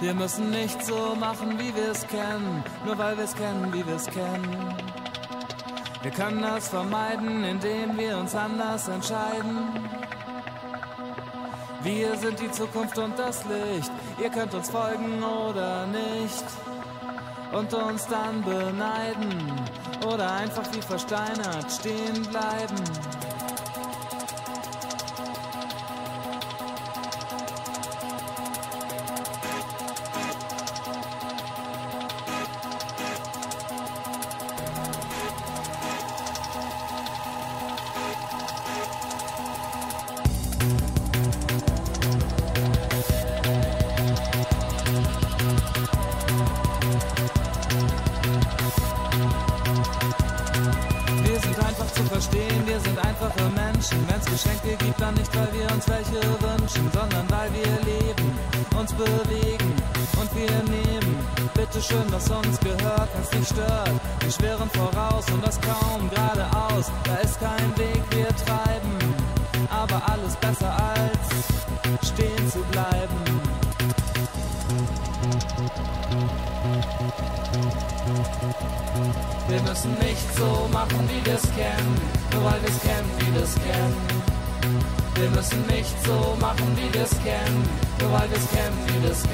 Wir müssen nicht so machen, wie wir es kennen, nur weil wir es kennen, wie wir es kennen. Wir können das vermeiden, indem wir uns anders entscheiden. Wir sind die Zukunft und das Licht. Ihr könnt uns folgen oder nicht. Und uns dann beneiden. Oder einfach wie versteinert stehen bleiben.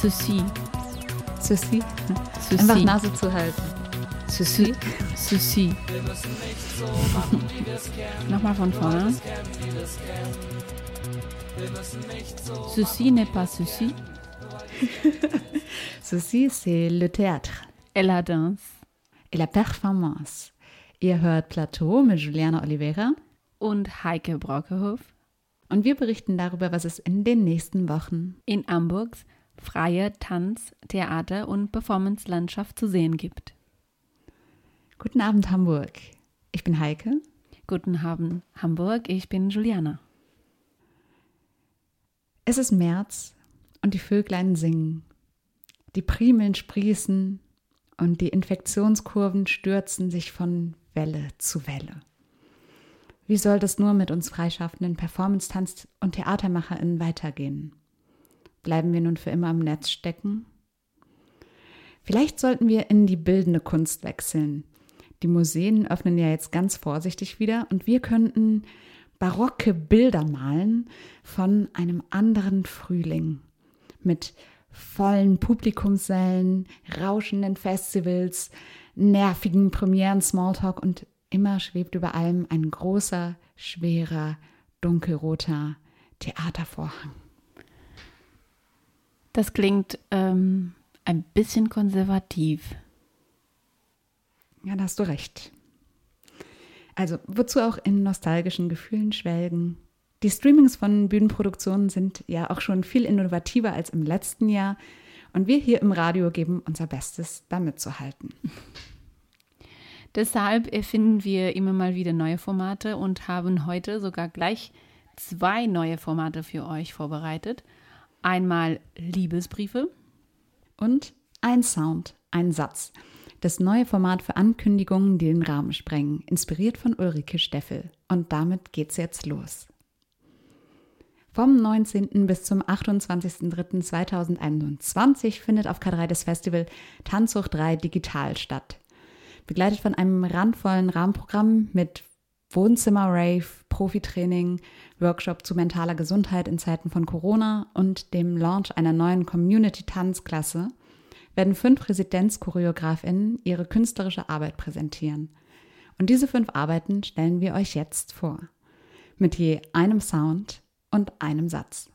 Ceci. Ceci. Ceci. Einfach Nase zu halten. Ceci. Ceci. Nochmal von vorne. Ceci n'est pas ceci. Ceci, c'est le théâtre. Et la danse. Et la performance. Ihr hört Plateau mit Juliana Oliveira und Heike Brockehoff. Und wir berichten darüber, was es in den nächsten Wochen in Hamburgs freie Tanz-, Theater- und Performance-Landschaft zu sehen gibt. Guten Abend, Hamburg. Ich bin Heike. Guten Abend, Hamburg. Ich bin Juliana. Es ist März und die Vöglein singen. Die Primeln sprießen und die Infektionskurven stürzen sich von Welle zu Welle. Wie soll das nur mit uns freischaffenden Performance-Tanz- und TheatermacherInnen weitergehen? Bleiben wir nun für immer im Netz stecken? Vielleicht sollten wir in die bildende Kunst wechseln. Die Museen öffnen ja jetzt ganz vorsichtig wieder und wir könnten barocke Bilder malen von einem anderen Frühling mit vollen Publikumssälen, rauschenden Festivals, nervigen Premieren, Smalltalk und immer schwebt über allem ein großer, schwerer, dunkelroter Theatervorhang. Das klingt ähm, ein bisschen konservativ. Ja, da hast du recht. Also, wozu auch in nostalgischen Gefühlen schwelgen? Die Streamings von Bühnenproduktionen sind ja auch schon viel innovativer als im letzten Jahr. Und wir hier im Radio geben unser Bestes, damit zu halten. Deshalb erfinden wir immer mal wieder neue Formate und haben heute sogar gleich zwei neue Formate für euch vorbereitet. Einmal Liebesbriefe und ein Sound, ein Satz. Das neue Format für Ankündigungen, die den Rahmen sprengen, inspiriert von Ulrike Steffel. Und damit geht's jetzt los. Vom 19. bis zum 28.03.2021 findet auf K3 das Festival Tanzhoch 3 digital statt. Begleitet von einem randvollen Rahmenprogramm mit Wohnzimmer-Rave, Profitraining, Workshop zu mentaler Gesundheit in Zeiten von Corona und dem Launch einer neuen Community-Tanzklasse werden fünf Residenzchoreografinnen ihre künstlerische Arbeit präsentieren. Und diese fünf Arbeiten stellen wir euch jetzt vor. Mit je einem Sound, und einem Satz.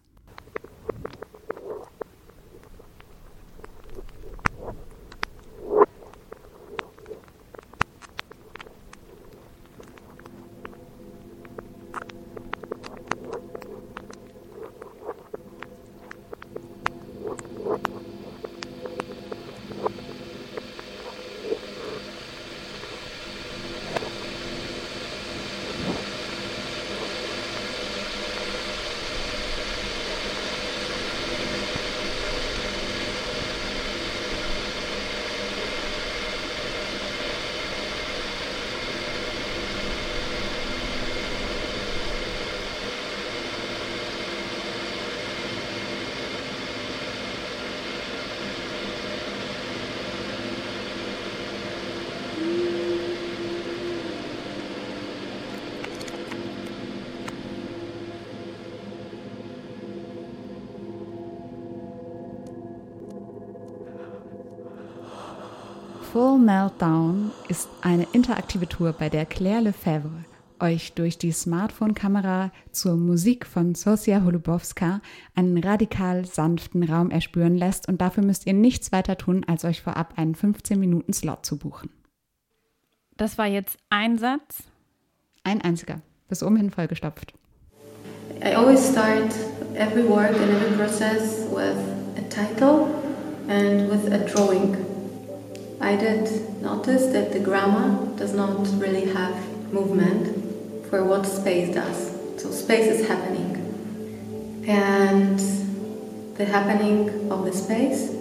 Full Meltdown ist eine interaktive Tour, bei der Claire Lefebvre euch durch die Smartphone-Kamera zur Musik von Sosia Holubowska einen radikal sanften Raum erspüren lässt und dafür müsst ihr nichts weiter tun, als euch vorab einen 15-Minuten-Slot zu buchen. Das war jetzt ein Satz? Ein einziger, bis oben hin vollgestopft. I always start every work and every process with a title and with a drawing. I did notice that the grammar does not really have movement for what space does. So space is happening. And the happening of the space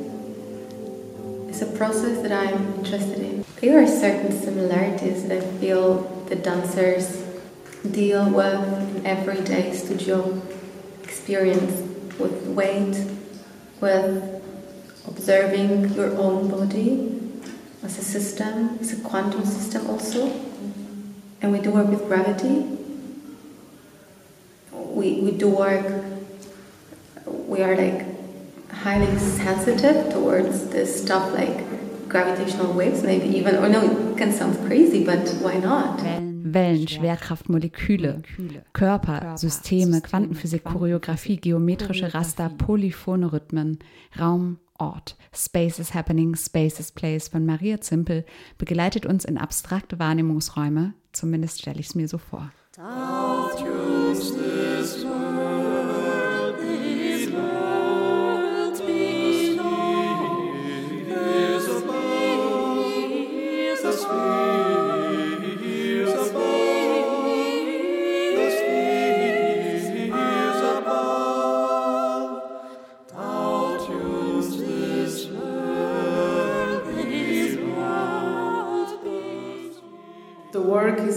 is a process that I'm interested in. There are certain similarities that I feel the dancers deal with in everyday studio experience with weight, with observing your own body as a system, as a quantum system also. And we do work with gravity. We, we do work, we are like highly sensitive towards this stuff like gravitational waves, maybe even, or no, it can sound crazy, but why not? Wellen, Schwerkraft, Moleküle, Körper, Systeme, Quantenphysik, Choreografie, geometrische Raster, polyphone Rhythmen, Raum, Ort. Space is Happening, Space is Place von Maria Zimpel begleitet uns in abstrakte Wahrnehmungsräume, zumindest stelle ich es mir so vor. The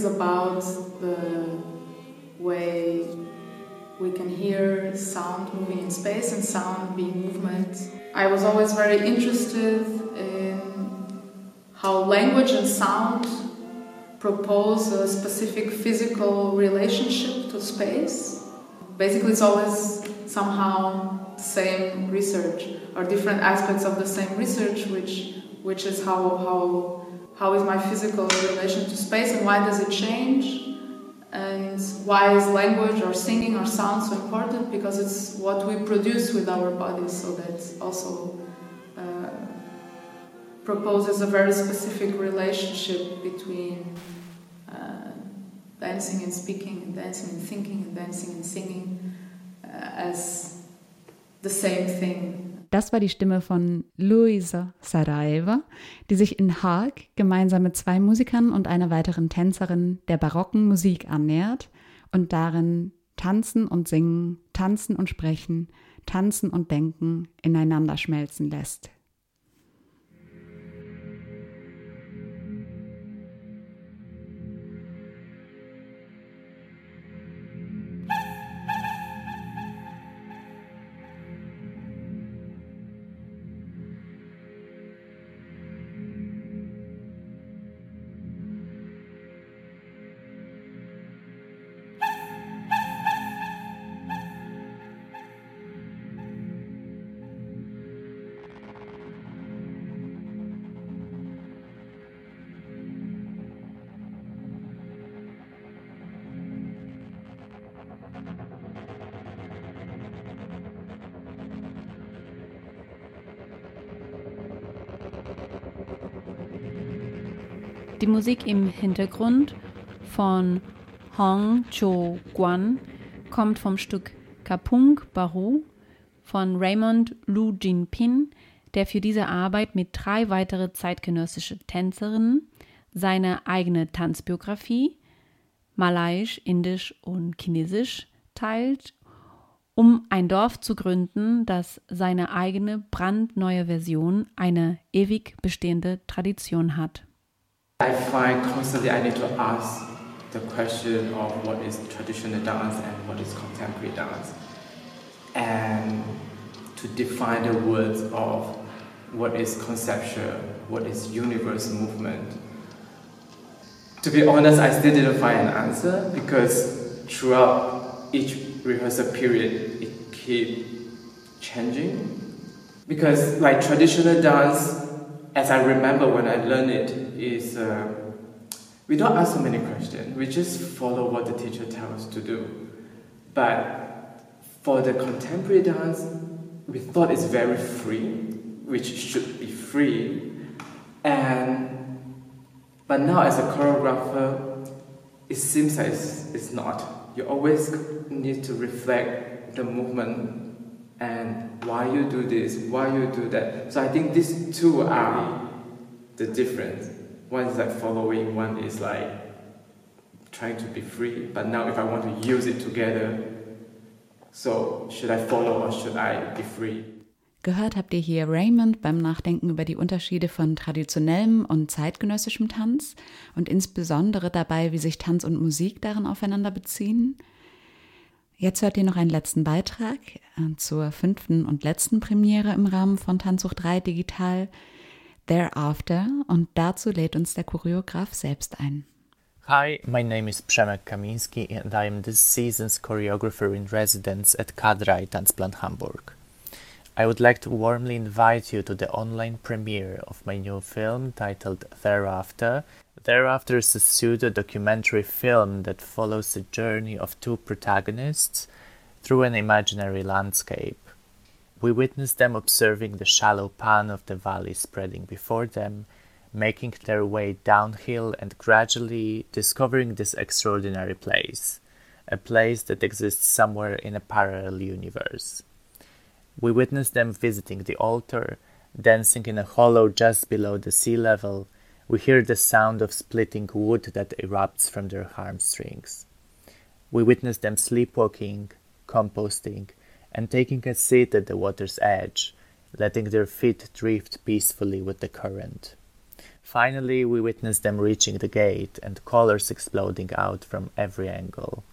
about the way we can hear sound moving in space and sound being movement. I was always very interested in how language and sound propose a specific physical relationship to space. Basically, it's always somehow the same research or different aspects of the same research, which which is how how how is my physical relation to space and why does it change? And why is language or singing or sound so important? Because it's what we produce with our bodies. So that also uh, proposes a very specific relationship between uh, dancing and speaking and dancing and thinking and dancing and singing uh, as the same thing Das war die Stimme von Luisa Sarajeva, die sich in Haag gemeinsam mit zwei Musikern und einer weiteren Tänzerin der barocken Musik annähert und darin tanzen und singen, tanzen und sprechen, tanzen und denken ineinander schmelzen lässt. Die Musik im Hintergrund von Hong Cho Guan kommt vom Stück Kapung Baru von Raymond Lu Jinping, der für diese Arbeit mit drei weitere zeitgenössische Tänzerinnen seine eigene Tanzbiografie, Malayisch, Indisch und Chinesisch, teilt, um ein Dorf zu gründen, das seine eigene brandneue Version, eine ewig bestehende Tradition hat. I find constantly I need to ask the question of what is traditional dance and what is contemporary dance, and to define the words of what is conceptual, what is universe movement. To be honest, I still didn't find an answer because throughout each rehearsal period, it keep changing. Because like traditional dance as I remember when I learned it, is uh, we don't ask so many questions. We just follow what the teacher tells us to do. But for the contemporary dance, we thought it's very free, which should be free. And but now as a choreographer, it seems like it's, it's not. You always need to reflect the movement and why you do this, why you do that. So I think these two are the difference. One is like following, one is like trying to be free. But now if I want to use it together, so should I follow or should I be free? Gehört habt ihr hier Raymond beim Nachdenken über die Unterschiede von traditionellem und zeitgenössischem Tanz und insbesondere dabei, wie sich Tanz und Musik darin aufeinander beziehen. Jetzt hört ihr noch einen letzten Beitrag äh, zur fünften und letzten Premiere im Rahmen von Tanzsucht 3 Digital, Thereafter, und dazu lädt uns der Choreograf selbst ein. Hi, my name is Przemek Kaminski and I am this season's choreographer in residence at Kadrai Tanzplan Hamburg. I would like to warmly invite you to the online premiere of my new film titled Thereafter. Thereafter is a pseudo documentary film that follows the journey of two protagonists through an imaginary landscape. We witness them observing the shallow pan of the valley spreading before them, making their way downhill and gradually discovering this extraordinary place, a place that exists somewhere in a parallel universe. We witness them visiting the altar, dancing in a hollow just below the sea level. We hear the sound of splitting wood that erupts from their hamstrings. We witness them sleepwalking, composting, and taking a seat at the water's edge, letting their feet drift peacefully with the current. Finally, we witness them reaching the gate and colors exploding out from every angle.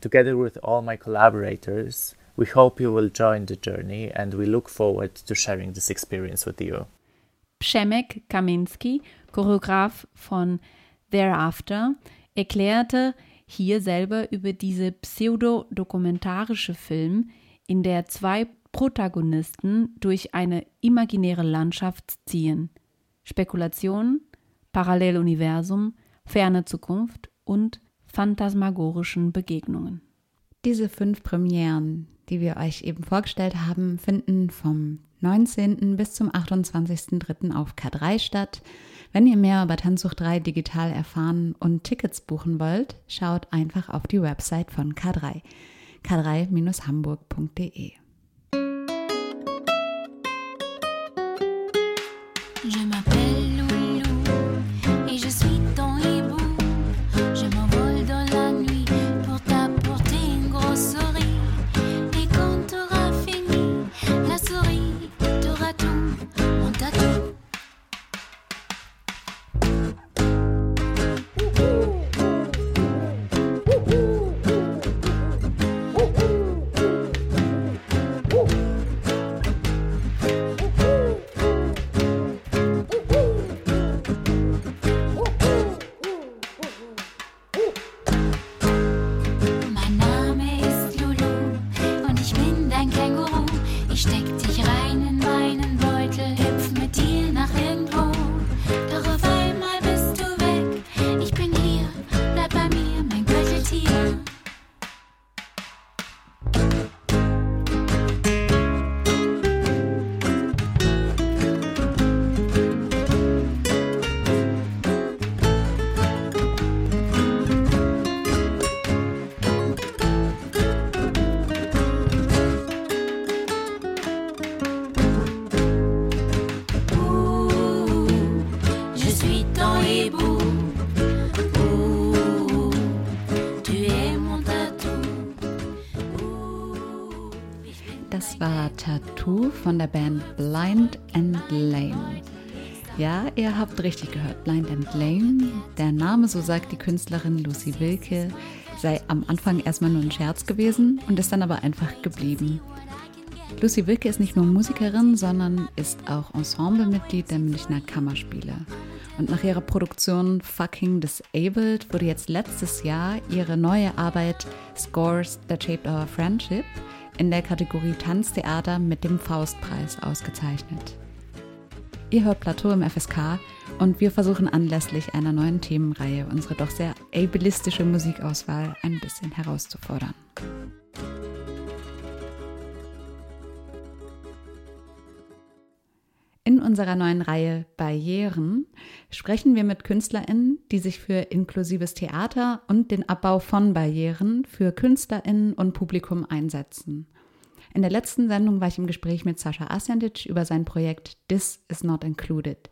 Together with all my collaborators, we hope you will join the journey and we look forward to sharing this experience with you. Przemek Kaminski, Choreograf von Thereafter, erklärte hier selber über diese pseudo-dokumentarische Film, in der zwei Protagonisten durch eine imaginäre Landschaft ziehen. Spekulation, Paralleluniversum, ferne Zukunft und phantasmagorischen Begegnungen. Diese fünf Premieren, die wir euch eben vorgestellt haben, finden vom 19. bis zum 28.03. auf K3 statt. Wenn ihr mehr über Tanzsucht 3 digital erfahren und Tickets buchen wollt, schaut einfach auf die Website von K3, k3-hamburg.de. von der Band Blind and Lame. Ja, ihr habt richtig gehört, Blind and Lame. Der Name, so sagt die Künstlerin Lucy Wilke, sei am Anfang erstmal nur ein Scherz gewesen und ist dann aber einfach geblieben. Lucy Wilke ist nicht nur Musikerin, sondern ist auch Ensemblemitglied der Münchner Kammerspiele. Und nach ihrer Produktion Fucking Disabled wurde jetzt letztes Jahr ihre neue Arbeit Scores That Shaped Our Friendship in der Kategorie Tanztheater mit dem Faustpreis ausgezeichnet. Ihr hört Plateau im FSK und wir versuchen anlässlich einer neuen Themenreihe unsere doch sehr ableistische Musikauswahl ein bisschen herauszufordern. In unserer neuen Reihe Barrieren sprechen wir mit KünstlerInnen, die sich für inklusives Theater und den Abbau von Barrieren für KünstlerInnen und Publikum einsetzen. In der letzten Sendung war ich im Gespräch mit Sascha Asjandic über sein Projekt This is Not Included.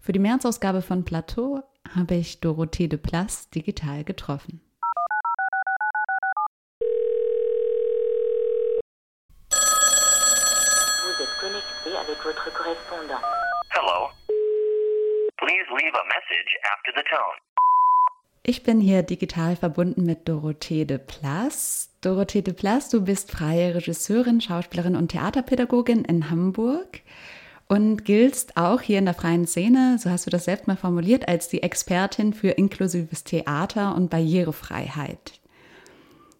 Für die Märzausgabe von Plateau habe ich Dorothee de Place digital getroffen. Votre correspondant. Hello. Please leave a message after the tone. Ich bin hier digital verbunden mit Dorothee de Place. Dorothee de Place, du bist freie Regisseurin, Schauspielerin und Theaterpädagogin in Hamburg und giltst auch hier in der freien Szene, so hast du das selbst mal formuliert, als die Expertin für inklusives Theater und Barrierefreiheit.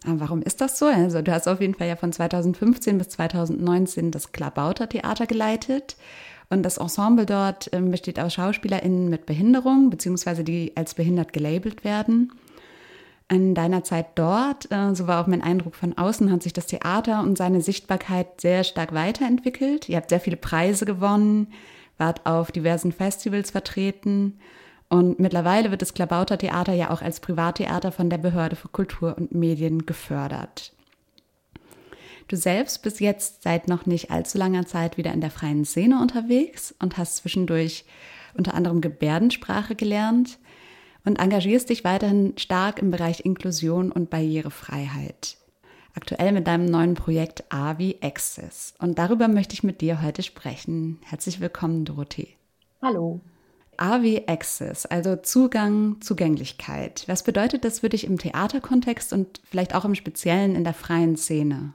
Aber warum ist das so? Also du hast auf jeden Fall ja von 2015 bis 2019 das Klabauter Theater geleitet und das Ensemble dort ähm, besteht aus SchauspielerInnen mit Behinderung, beziehungsweise die als behindert gelabelt werden. In deiner Zeit dort, äh, so war auch mein Eindruck von außen, hat sich das Theater und seine Sichtbarkeit sehr stark weiterentwickelt. Ihr habt sehr viele Preise gewonnen, wart auf diversen Festivals vertreten und mittlerweile wird das Klabauter Theater ja auch als Privattheater von der Behörde für Kultur und Medien gefördert. Du selbst bist jetzt seit noch nicht allzu langer Zeit wieder in der freien Szene unterwegs und hast zwischendurch unter anderem Gebärdensprache gelernt und engagierst dich weiterhin stark im Bereich Inklusion und Barrierefreiheit. Aktuell mit deinem neuen Projekt AVI Access. Und darüber möchte ich mit dir heute sprechen. Herzlich willkommen, Dorothee. Hallo. AV Access, also Zugang, Zugänglichkeit. Was bedeutet das für dich im Theaterkontext und vielleicht auch im Speziellen in der freien Szene?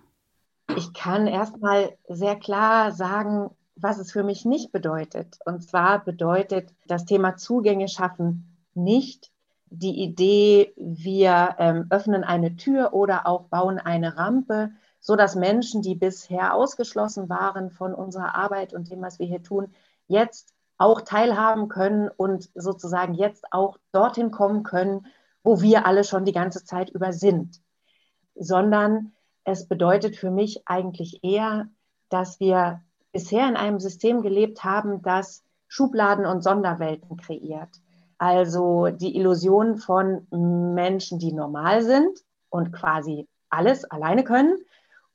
Ich kann erstmal sehr klar sagen, was es für mich nicht bedeutet. Und zwar bedeutet das Thema Zugänge schaffen nicht die Idee, wir ähm, öffnen eine Tür oder auch bauen eine Rampe, so dass Menschen, die bisher ausgeschlossen waren von unserer Arbeit und dem, was wir hier tun, jetzt auch teilhaben können und sozusagen jetzt auch dorthin kommen können, wo wir alle schon die ganze Zeit über sind, sondern es bedeutet für mich eigentlich eher, dass wir bisher in einem System gelebt haben, das Schubladen und Sonderwelten kreiert. Also die Illusion von Menschen, die normal sind und quasi alles alleine können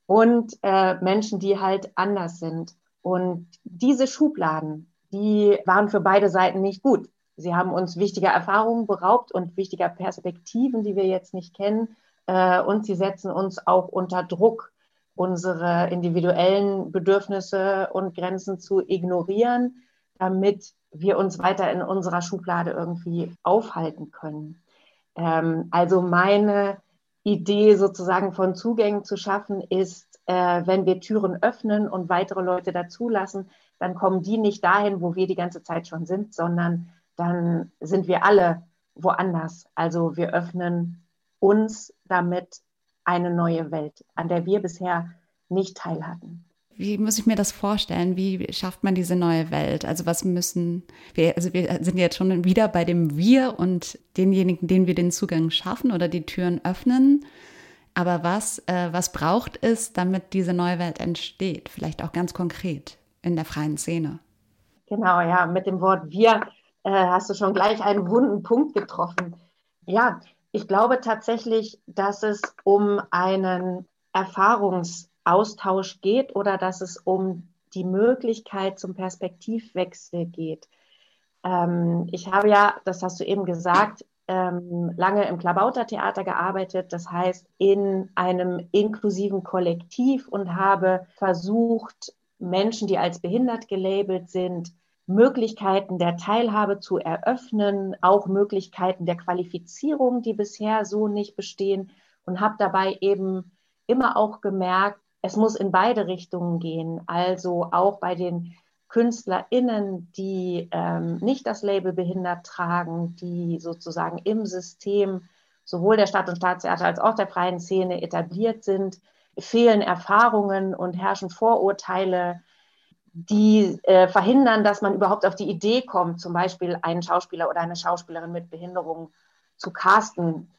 und äh, Menschen, die halt anders sind. Und diese Schubladen die waren für beide Seiten nicht gut. Sie haben uns wichtiger Erfahrungen beraubt und wichtiger Perspektiven, die wir jetzt nicht kennen. Äh, und sie setzen uns auch unter Druck, unsere individuellen Bedürfnisse und Grenzen zu ignorieren, damit wir uns weiter in unserer Schublade irgendwie aufhalten können. Ähm, also meine Idee sozusagen von Zugängen zu schaffen ist, äh, wenn wir Türen öffnen und weitere Leute dazulassen, dann kommen die nicht dahin, wo wir die ganze Zeit schon sind, sondern dann sind wir alle woanders. Also wir öffnen uns damit eine neue Welt, an der wir bisher nicht teil hatten. Wie muss ich mir das vorstellen? Wie schafft man diese neue Welt? Also was müssen wir, also wir sind jetzt schon wieder bei dem Wir und denjenigen, denen wir den Zugang schaffen oder die Türen öffnen. Aber was, äh, was braucht es, damit diese neue Welt entsteht? Vielleicht auch ganz konkret in der freien Szene. Genau, ja, mit dem Wort wir äh, hast du schon gleich einen wunden Punkt getroffen. Ja, ich glaube tatsächlich, dass es um einen Erfahrungsaustausch geht oder dass es um die Möglichkeit zum Perspektivwechsel geht. Ähm, ich habe ja, das hast du eben gesagt, ähm, lange im Klabautertheater gearbeitet, das heißt in einem inklusiven Kollektiv und habe versucht, Menschen, die als behindert gelabelt sind, Möglichkeiten der Teilhabe zu eröffnen, auch Möglichkeiten der Qualifizierung, die bisher so nicht bestehen und habe dabei eben immer auch gemerkt, es muss in beide Richtungen gehen. Also auch bei den KünstlerInnen, die ähm, nicht das Label behindert tragen, die sozusagen im System sowohl der Stadt- und Staatstheater als auch der freien Szene etabliert sind, fehlen Erfahrungen und herrschen Vorurteile. die äh, verhindern, dass man überhaupt auf die Idee kommt, zum Beispiel einen Schauspieler oder eine Schauspielerin mit Behinderung zu casten.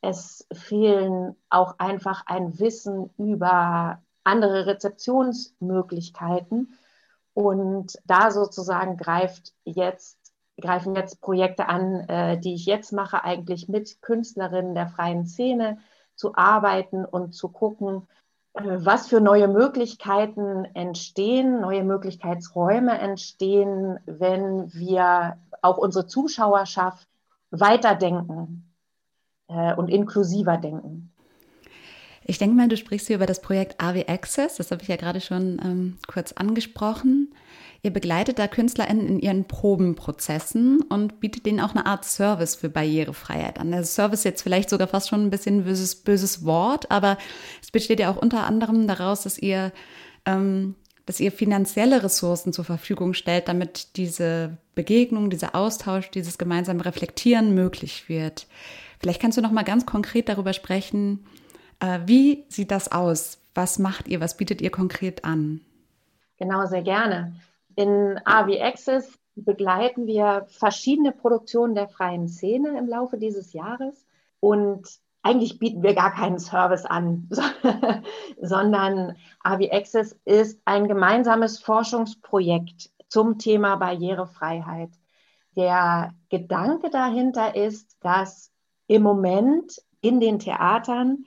Es fehlen auch einfach ein Wissen über andere Rezeptionsmöglichkeiten. Und da sozusagen greift jetzt, greifen jetzt Projekte an, äh, die ich jetzt mache, eigentlich mit Künstlerinnen der freien Szene zu arbeiten und zu gucken, äh, was für neue Möglichkeiten entstehen, neue Möglichkeitsräume entstehen, wenn wir auch unsere Zuschauerschaft weiterdenken äh, und inklusiver denken. Ich denke mal, du sprichst hier über das Projekt AW Access, das habe ich ja gerade schon ähm, kurz angesprochen. Ihr begleitet da KünstlerInnen in ihren Probenprozessen und bietet denen auch eine Art Service für Barrierefreiheit an. Der Service jetzt vielleicht sogar fast schon ein bisschen böses, böses Wort, aber es besteht ja auch unter anderem daraus, dass ihr, ähm, dass ihr finanzielle Ressourcen zur Verfügung stellt, damit diese Begegnung, dieser Austausch, dieses gemeinsame Reflektieren möglich wird. Vielleicht kannst du noch mal ganz konkret darüber sprechen, wie sieht das aus? Was macht ihr? Was bietet ihr konkret an? Genau, sehr gerne. In AV Access begleiten wir verschiedene Produktionen der freien Szene im Laufe dieses Jahres und eigentlich bieten wir gar keinen Service an, sondern AV Access ist ein gemeinsames Forschungsprojekt zum Thema Barrierefreiheit. Der Gedanke dahinter ist, dass im Moment in den Theatern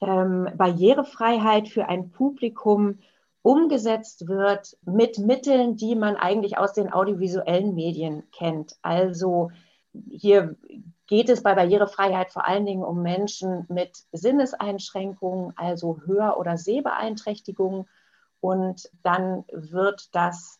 ähm, Barrierefreiheit für ein Publikum umgesetzt wird mit Mitteln, die man eigentlich aus den audiovisuellen Medien kennt. Also hier geht es bei Barrierefreiheit vor allen Dingen um Menschen mit Sinneseinschränkungen, also Hör- oder Sehbeeinträchtigungen. Und dann wird das,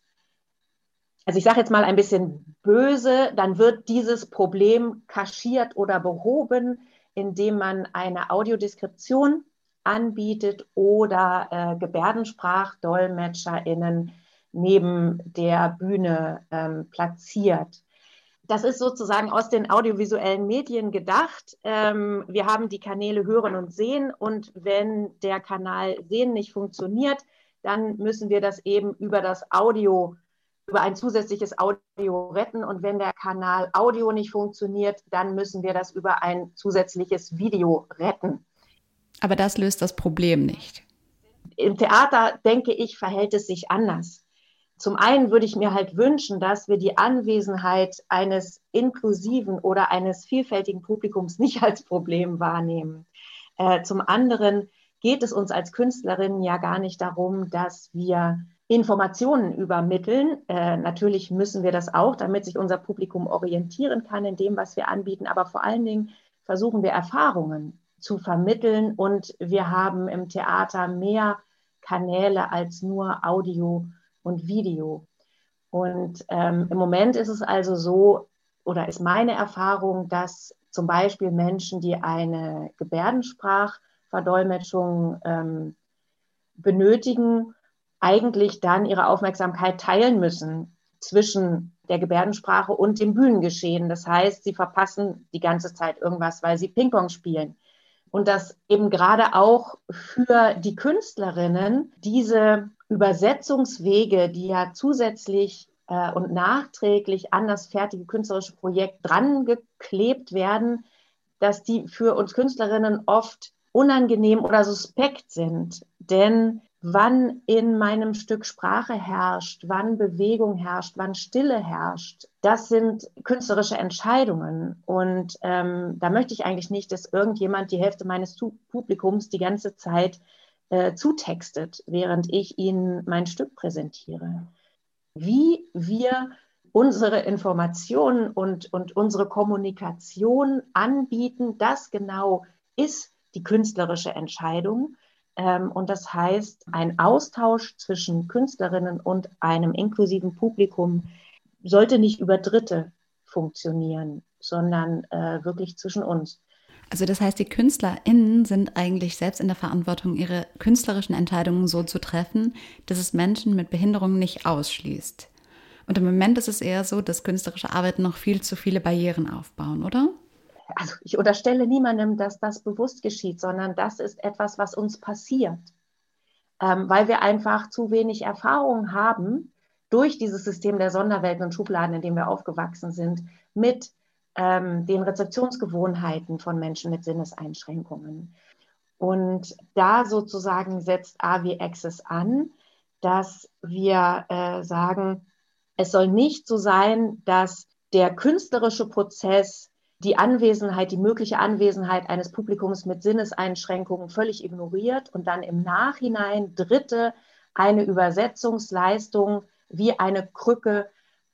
also ich sage jetzt mal ein bisschen böse, dann wird dieses Problem kaschiert oder behoben, indem man eine Audiodeskription anbietet oder äh, GebärdensprachdolmetscherInnen neben der Bühne ähm, platziert. Das ist sozusagen aus den audiovisuellen Medien gedacht. Ähm, wir haben die Kanäle Hören und Sehen und wenn der Kanal Sehen nicht funktioniert, dann müssen wir das eben über das Audio über ein zusätzliches Audio retten. Und wenn der Kanal Audio nicht funktioniert, dann müssen wir das über ein zusätzliches Video retten. Aber das löst das Problem nicht. Im Theater, denke ich, verhält es sich anders. Zum einen würde ich mir halt wünschen, dass wir die Anwesenheit eines inklusiven oder eines vielfältigen Publikums nicht als Problem wahrnehmen. Äh, zum anderen geht es uns als Künstlerinnen ja gar nicht darum, dass wir Informationen übermitteln. Äh, natürlich müssen wir das auch, damit sich unser Publikum orientieren kann in dem, was wir anbieten. Aber vor allen Dingen versuchen wir Erfahrungen zu vermitteln und wir haben im Theater mehr Kanäle als nur Audio und Video. Und ähm, im Moment ist es also so, oder ist meine Erfahrung, dass zum Beispiel Menschen, die eine Gebärdensprachverdolmetschung ähm, benötigen, eigentlich dann ihre Aufmerksamkeit teilen müssen zwischen der Gebärdensprache und dem Bühnengeschehen. Das heißt, sie verpassen die ganze Zeit irgendwas, weil sie Ping-Pong spielen. Und dass eben gerade auch für die Künstlerinnen diese Übersetzungswege, die ja zusätzlich äh, und nachträglich an das fertige künstlerische Projekt dran geklebt werden, dass die für uns Künstlerinnen oft unangenehm oder suspekt sind. Denn wann in meinem Stück Sprache herrscht, wann Bewegung herrscht, wann Stille herrscht. Das sind künstlerische Entscheidungen. Und ähm, da möchte ich eigentlich nicht, dass irgendjemand die Hälfte meines Publikums die ganze Zeit äh, zutextet, während ich ihnen mein Stück präsentiere. Wie wir unsere Informationen und, und unsere Kommunikation anbieten, das genau ist die künstlerische Entscheidung. Ähm, und das heißt, ein Austausch zwischen Künstlerinnen und einem inklusiven Publikum sollte nicht über Dritte funktionieren, sondern äh, wirklich zwischen uns. Also das heißt, die KünstlerInnen sind eigentlich selbst in der Verantwortung, ihre künstlerischen Entscheidungen so zu treffen, dass es Menschen mit Behinderungen nicht ausschließt. Und im Moment ist es eher so, dass künstlerische Arbeiten noch viel zu viele Barrieren aufbauen, oder? Also ich unterstelle niemandem, dass das bewusst geschieht, sondern das ist etwas, was uns passiert, ähm, weil wir einfach zu wenig Erfahrung haben durch dieses System der Sonderwelten und Schubladen, in dem wir aufgewachsen sind, mit ähm, den Rezeptionsgewohnheiten von Menschen mit Sinneseinschränkungen. Und da sozusagen setzt AV Access an, dass wir äh, sagen, es soll nicht so sein, dass der künstlerische Prozess die Anwesenheit, die mögliche Anwesenheit eines Publikums mit Sinneseinschränkungen völlig ignoriert und dann im Nachhinein Dritte eine Übersetzungsleistung wie eine Krücke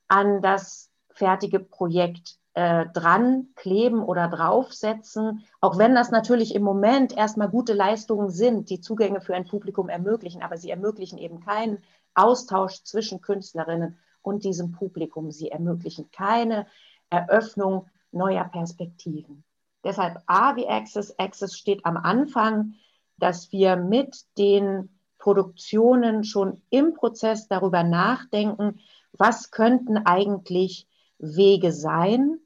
an das fertige Projekt äh, dran kleben oder draufsetzen, auch wenn das natürlich im Moment erstmal gute Leistungen sind, die Zugänge für ein Publikum ermöglichen, aber sie ermöglichen eben keinen Austausch zwischen Künstlerinnen und diesem Publikum. Sie ermöglichen keine Eröffnung neuer Perspektiven. Deshalb A wie Access. Access steht am Anfang, dass wir mit den Produktionen schon im Prozess darüber nachdenken, was könnten eigentlich Wege sein,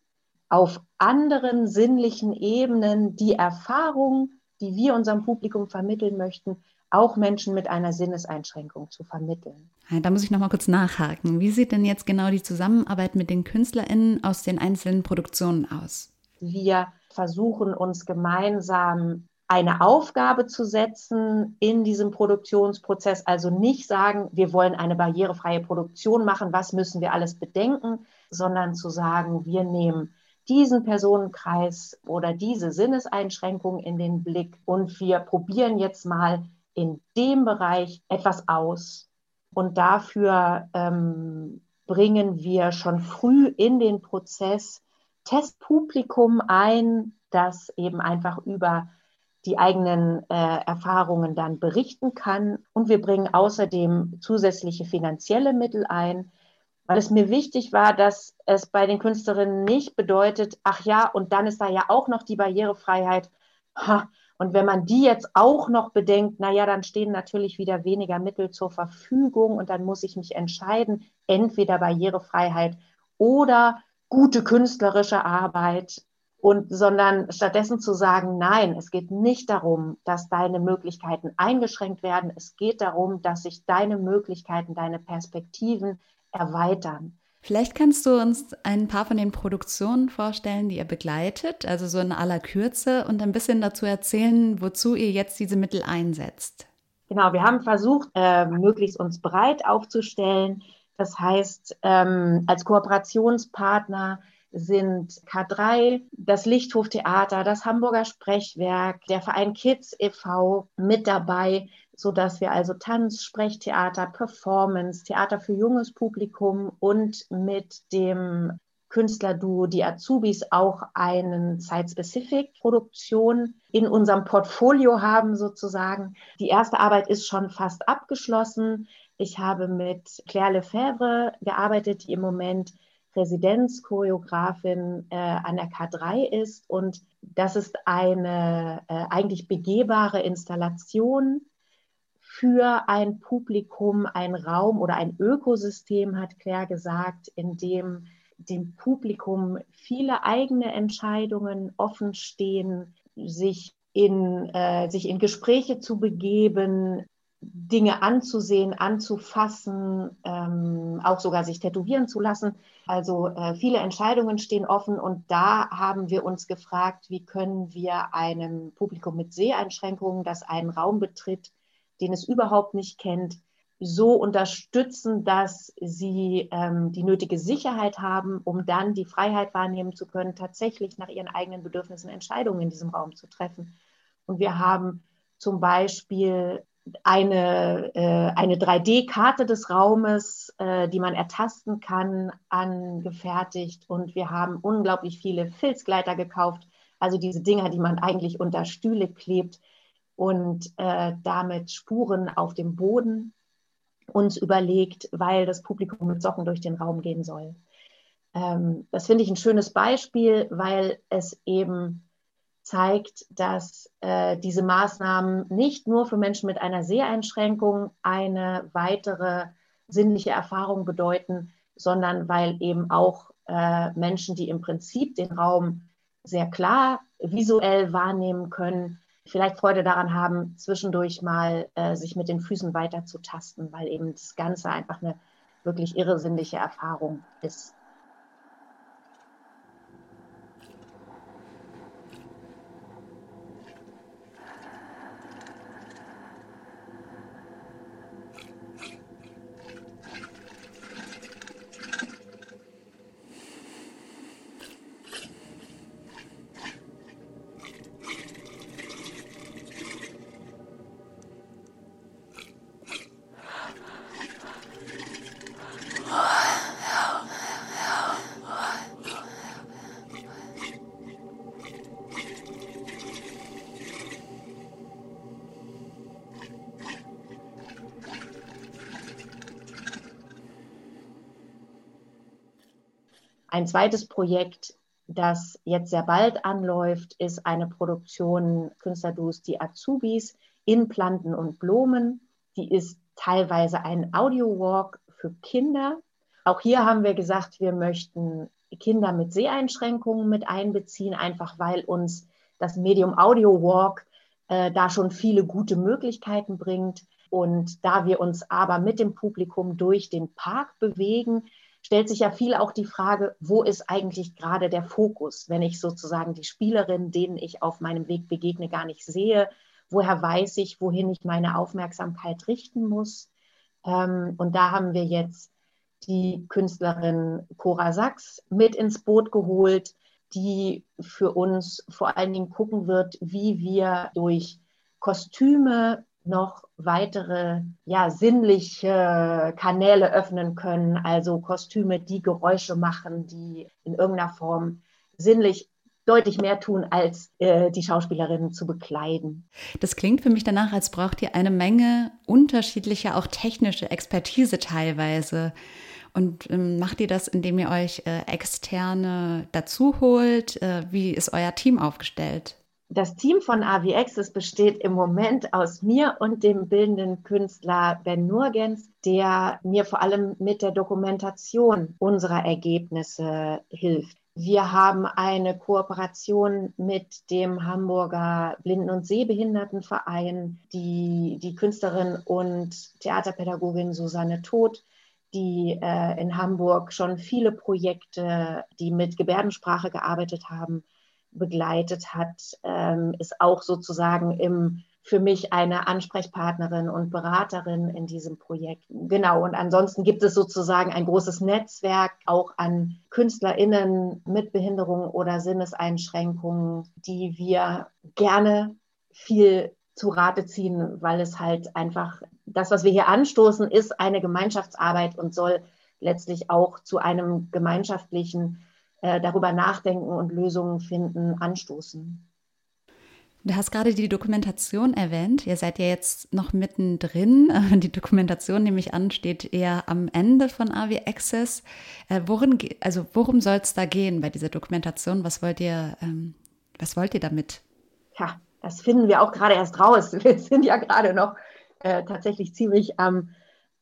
auf anderen sinnlichen Ebenen die Erfahrung, die wir unserem Publikum vermitteln möchten, auch Menschen mit einer Sinneseinschränkung zu vermitteln. Da muss ich noch mal kurz nachhaken. Wie sieht denn jetzt genau die Zusammenarbeit mit den KünstlerInnen aus den einzelnen Produktionen aus? Wir versuchen uns gemeinsam eine Aufgabe zu setzen in diesem Produktionsprozess. Also nicht sagen, wir wollen eine barrierefreie Produktion machen, was müssen wir alles bedenken, sondern zu sagen, wir nehmen diesen Personenkreis oder diese Sinneseinschränkung in den Blick und wir probieren jetzt mal in dem Bereich etwas aus. Und dafür ähm, bringen wir schon früh in den Prozess Testpublikum ein, das eben einfach über die eigenen äh, Erfahrungen dann berichten kann. Und wir bringen außerdem zusätzliche finanzielle Mittel ein, weil es mir wichtig war, dass es bei den Künstlerinnen nicht bedeutet, ach ja, und dann ist da ja auch noch die Barrierefreiheit. Ha, und wenn man die jetzt auch noch bedenkt, naja, dann stehen natürlich wieder weniger Mittel zur Verfügung und dann muss ich mich entscheiden, entweder Barrierefreiheit oder gute künstlerische Arbeit. Und sondern stattdessen zu sagen, nein, es geht nicht darum, dass deine Möglichkeiten eingeschränkt werden. Es geht darum, dass sich deine Möglichkeiten, deine Perspektiven erweitern. Vielleicht kannst du uns ein paar von den Produktionen vorstellen, die ihr begleitet, also so in aller Kürze und ein bisschen dazu erzählen, wozu ihr jetzt diese Mittel einsetzt. Genau, wir haben versucht, äh, möglichst uns breit aufzustellen. Das heißt, ähm, als Kooperationspartner sind K3, das Lichthoftheater, das Hamburger Sprechwerk, der Verein Kids e.V. mit dabei, so dass wir also Tanz, Sprechtheater, Performance, Theater für junges Publikum und mit dem Künstlerduo Die Azubis auch einen Site-Specific-Produktion in unserem Portfolio haben sozusagen. Die erste Arbeit ist schon fast abgeschlossen. Ich habe mit Claire Lefebvre gearbeitet, die im Moment Residenzchoreografin äh, an der K3 ist. Und das ist eine äh, eigentlich begehbare Installation für ein Publikum, ein Raum oder ein Ökosystem, hat Claire gesagt, in dem dem Publikum viele eigene Entscheidungen offen stehen, sich in, äh, sich in Gespräche zu begeben, Dinge anzusehen, anzufassen, ähm, auch sogar sich tätowieren zu lassen. Also äh, viele Entscheidungen stehen offen und da haben wir uns gefragt, wie können wir einem Publikum mit Seheinschränkungen, das einen Raum betritt, den es überhaupt nicht kennt, so unterstützen, dass sie ähm, die nötige Sicherheit haben, um dann die Freiheit wahrnehmen zu können, tatsächlich nach ihren eigenen Bedürfnissen Entscheidungen in diesem Raum zu treffen. Und wir haben zum Beispiel eine, äh, eine 3D-Karte des Raumes, äh, die man ertasten kann, angefertigt. Und wir haben unglaublich viele Filzgleiter gekauft, also diese Dinger, die man eigentlich unter Stühle klebt, und äh, damit Spuren auf dem Boden uns überlegt, weil das Publikum mit Socken durch den Raum gehen soll. Ähm, das finde ich ein schönes Beispiel, weil es eben zeigt, dass äh, diese Maßnahmen nicht nur für Menschen mit einer Seheinschränkung eine weitere sinnliche Erfahrung bedeuten, sondern weil eben auch äh, Menschen, die im Prinzip den Raum sehr klar visuell wahrnehmen können, vielleicht Freude daran haben, zwischendurch mal äh, sich mit den Füßen weiter zu tasten, weil eben das Ganze einfach eine wirklich irrsinnliche Erfahrung ist. Ein zweites Projekt, das jetzt sehr bald anläuft, ist eine Produktion Künstlerduos Die Azubis in Planten und Blumen. Die ist teilweise ein Audio-Walk für Kinder. Auch hier haben wir gesagt, wir möchten Kinder mit Seheinschränkungen mit einbeziehen, einfach weil uns das Medium Audio Walk äh, da schon viele gute Möglichkeiten bringt. Und da wir uns aber mit dem Publikum durch den Park bewegen, stellt sich ja viel auch die Frage, wo ist eigentlich gerade der Fokus, wenn ich sozusagen die Spielerin, denen ich auf meinem Weg begegne, gar nicht sehe. Woher weiß ich, wohin ich meine Aufmerksamkeit richten muss? Ähm, und da haben wir jetzt die Künstlerin Cora Sachs mit ins Boot geholt, die für uns vor allen Dingen gucken wird, wie wir durch Kostüme noch weitere ja, sinnliche Kanäle öffnen können, also Kostüme, die Geräusche machen, die in irgendeiner Form sinnlich deutlich mehr tun, als äh, die Schauspielerinnen zu bekleiden. Das klingt für mich danach, als braucht ihr eine Menge unterschiedlicher, auch technische Expertise teilweise. Und ähm, macht ihr das, indem ihr euch äh, externe dazu holt? Äh, wie ist euer Team aufgestellt? Das Team von AVX besteht im Moment aus mir und dem bildenden Künstler Ben Nurgens, der mir vor allem mit der Dokumentation unserer Ergebnisse hilft. Wir haben eine Kooperation mit dem Hamburger Blinden- und Sehbehindertenverein, die die Künstlerin und Theaterpädagogin Susanne Todt die äh, in Hamburg schon viele Projekte, die mit Gebärdensprache gearbeitet haben, begleitet hat, ähm, ist auch sozusagen im, für mich eine Ansprechpartnerin und Beraterin in diesem Projekt. Genau, und ansonsten gibt es sozusagen ein großes Netzwerk auch an KünstlerInnen mit Behinderungen oder Sinneseinschränkungen, die wir gerne viel zu Rate ziehen, weil es halt einfach, das, was wir hier anstoßen, ist eine Gemeinschaftsarbeit und soll letztlich auch zu einem gemeinschaftlichen äh, darüber nachdenken und Lösungen finden anstoßen. Du hast gerade die Dokumentation erwähnt. Ihr seid ja jetzt noch mittendrin. Die Dokumentation, nehme ich an, steht eher am Ende von AV Access. Äh, worin, also worum soll es da gehen bei dieser Dokumentation? Was wollt ihr, ähm, was wollt ihr damit? Ja, das finden wir auch gerade erst raus. Wir sind ja gerade noch äh, tatsächlich ziemlich am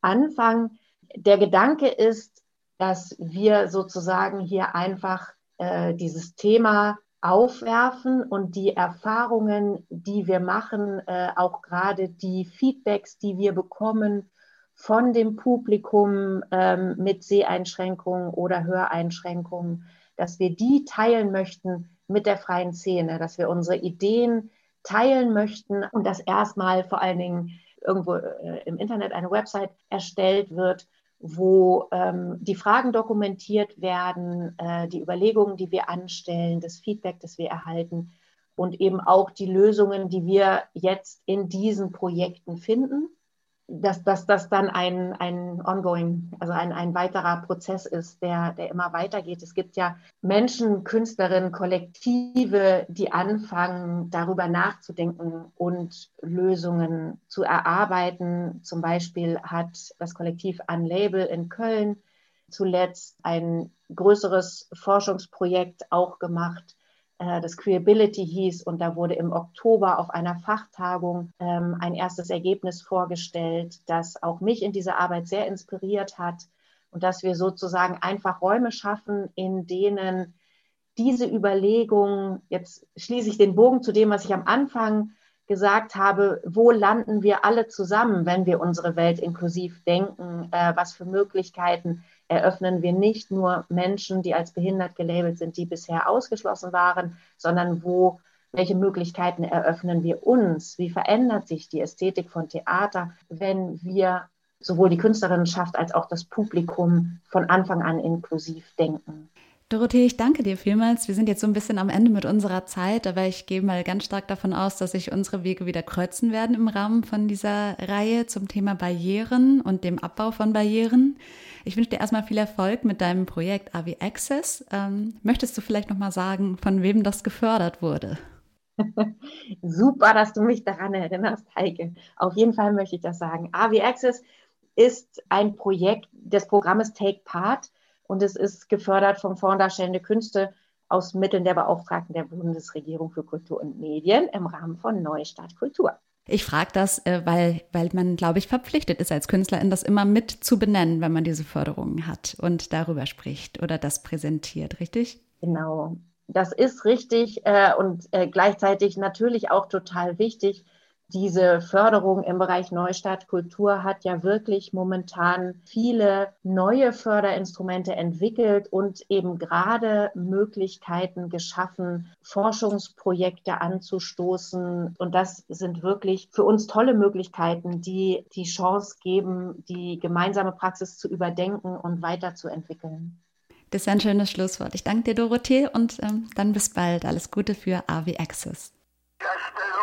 Anfang. Der Gedanke ist, dass wir sozusagen hier einfach äh, dieses Thema aufwerfen und die Erfahrungen, die wir machen, äh, auch gerade die Feedbacks, die wir bekommen von dem Publikum ähm, mit Seheinschränkungen oder Höreinschränkungen, dass wir die teilen möchten mit der freien Szene, dass wir unsere Ideen teilen möchten und dass erstmal vor allen Dingen irgendwo äh, im Internet eine Website erstellt wird, wo ähm, die Fragen dokumentiert werden, äh, die Überlegungen, die wir anstellen, das Feedback, das wir erhalten und eben auch die Lösungen, die wir jetzt in diesen Projekten finden dass, dass das dann ein, ein ongoing, also ein, ein weiterer Prozess ist, der, der immer weitergeht. Es gibt ja Menschen, Künstlerinnen, Kollektive, die anfangen, darüber nachzudenken und Lösungen zu erarbeiten. Zum Beispiel hat das Kollektiv Unlabel in Köln zuletzt ein größeres Forschungsprojekt auch gemacht das Queerability hieß und da wurde im Oktober auf einer Fachtagung ähm, ein erstes Ergebnis vorgestellt, das auch mich in dieser Arbeit sehr inspiriert hat und dass wir sozusagen einfach Räume schaffen, in denen diese Überlegung, jetzt schließe ich den Bogen zu dem, was ich am Anfang gesagt habe, wo landen wir alle zusammen, wenn wir unsere Welt inklusiv denken, äh, was für Möglichkeiten eröffnen wir nicht nur Menschen, die als behindert gelabelt sind, die bisher ausgeschlossen waren, sondern wo welche Möglichkeiten eröffnen wir uns? Wie verändert sich die Ästhetik von Theater, wenn wir sowohl die Künstlerinnenschaft als auch das Publikum von Anfang an inklusiv denken? Dorothee, ich danke dir vielmals. Wir sind jetzt so ein bisschen am Ende mit unserer Zeit, aber ich gehe mal ganz stark davon aus, dass sich unsere Wege wieder kreuzen werden im Rahmen von dieser Reihe zum Thema Barrieren und dem Abbau von Barrieren. Ich wünsche dir erstmal viel Erfolg mit deinem Projekt AVI Access. Ähm, möchtest du vielleicht noch mal sagen, von wem das gefördert wurde? Super, dass du mich daran erinnerst, Heike. Auf jeden Fall möchte ich das sagen. AVI Access ist ein Projekt des Programmes Take Part und es ist gefördert vom Fonds Darstellende Künste aus Mitteln der Beauftragten der Bundesregierung für Kultur und Medien im Rahmen von Neustart Kultur. Ich frage das, äh, weil, weil man, glaube ich, verpflichtet ist als Künstlerin, das immer mit zu benennen, wenn man diese Förderungen hat und darüber spricht oder das präsentiert, richtig? Genau, das ist richtig äh, und äh, gleichzeitig natürlich auch total wichtig, diese Förderung im Bereich Neustadt Kultur hat ja wirklich momentan viele neue Förderinstrumente entwickelt und eben gerade Möglichkeiten geschaffen, Forschungsprojekte anzustoßen. Und das sind wirklich für uns tolle Möglichkeiten, die die Chance geben, die gemeinsame Praxis zu überdenken und weiterzuentwickeln. Das ist ein schönes Schlusswort. Ich danke dir, Dorothee, und ähm, dann bis bald. Alles Gute für AV Access. Let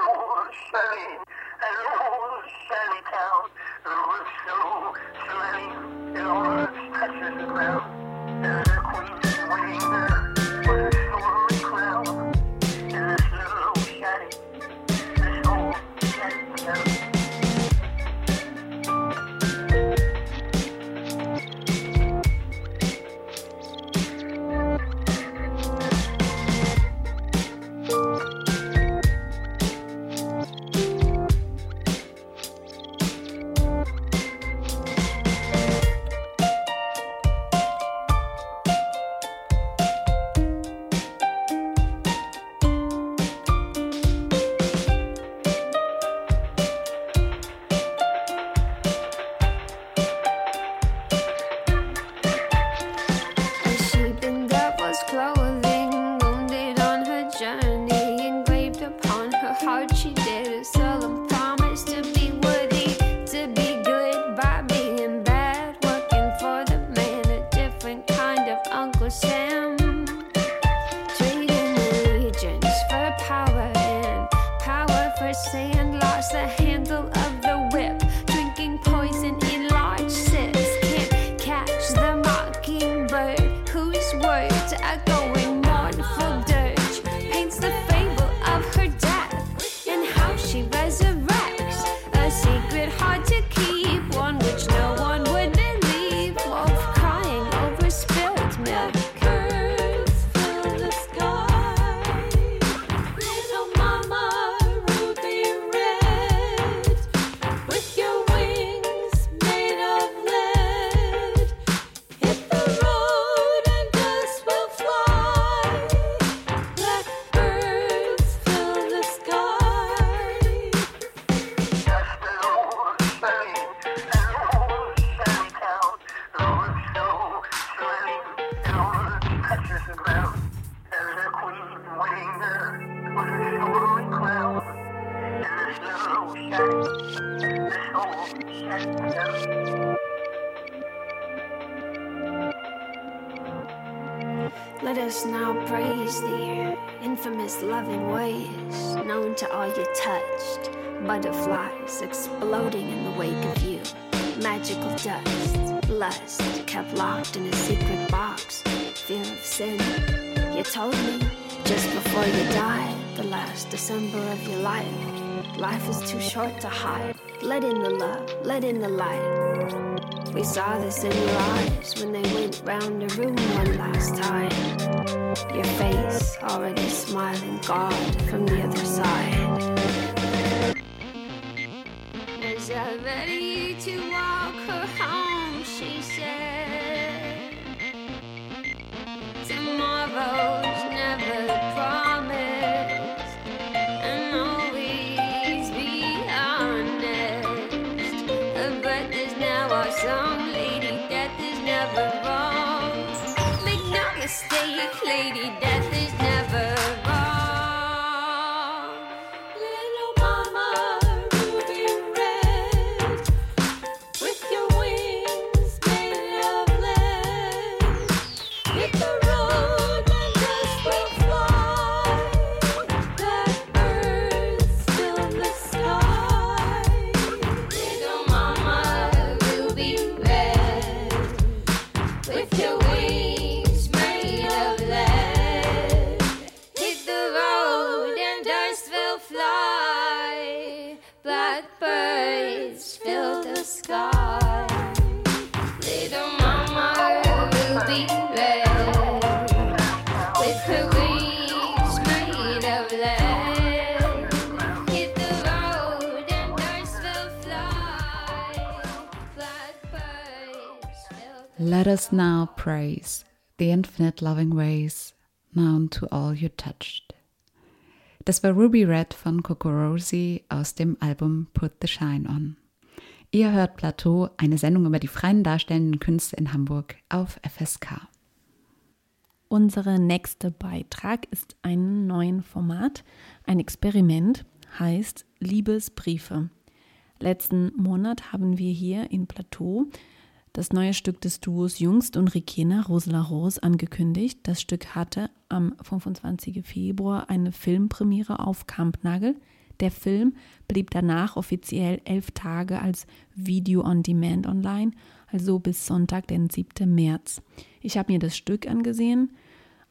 before you died, the last December of your life. Life is too short to hide. Let in the love, let in the light. We saw this in your eyes when they went round the room one last time. Your face already smiling God from the other side. Is I ready to walk her home? She said. Tomorrow's lady. Death infinite loving ways known to all you touched. Das war Ruby Red von Kokorosi aus dem Album Put the Shine On. Ihr hört Plateau, eine Sendung über die freien darstellenden Künste in Hamburg auf FSK. Unser nächster Beitrag ist ein neues Format, ein Experiment, heißt Liebesbriefe. Letzten Monat haben wir hier in Plateau das neue Stück des Duos Jungst und Rikena Rosela Rose angekündigt. Das Stück hatte am 25. Februar eine Filmpremiere auf Kampnagel. Der Film blieb danach offiziell elf Tage als Video on Demand online, also bis Sonntag, den 7. März. Ich habe mir das Stück angesehen.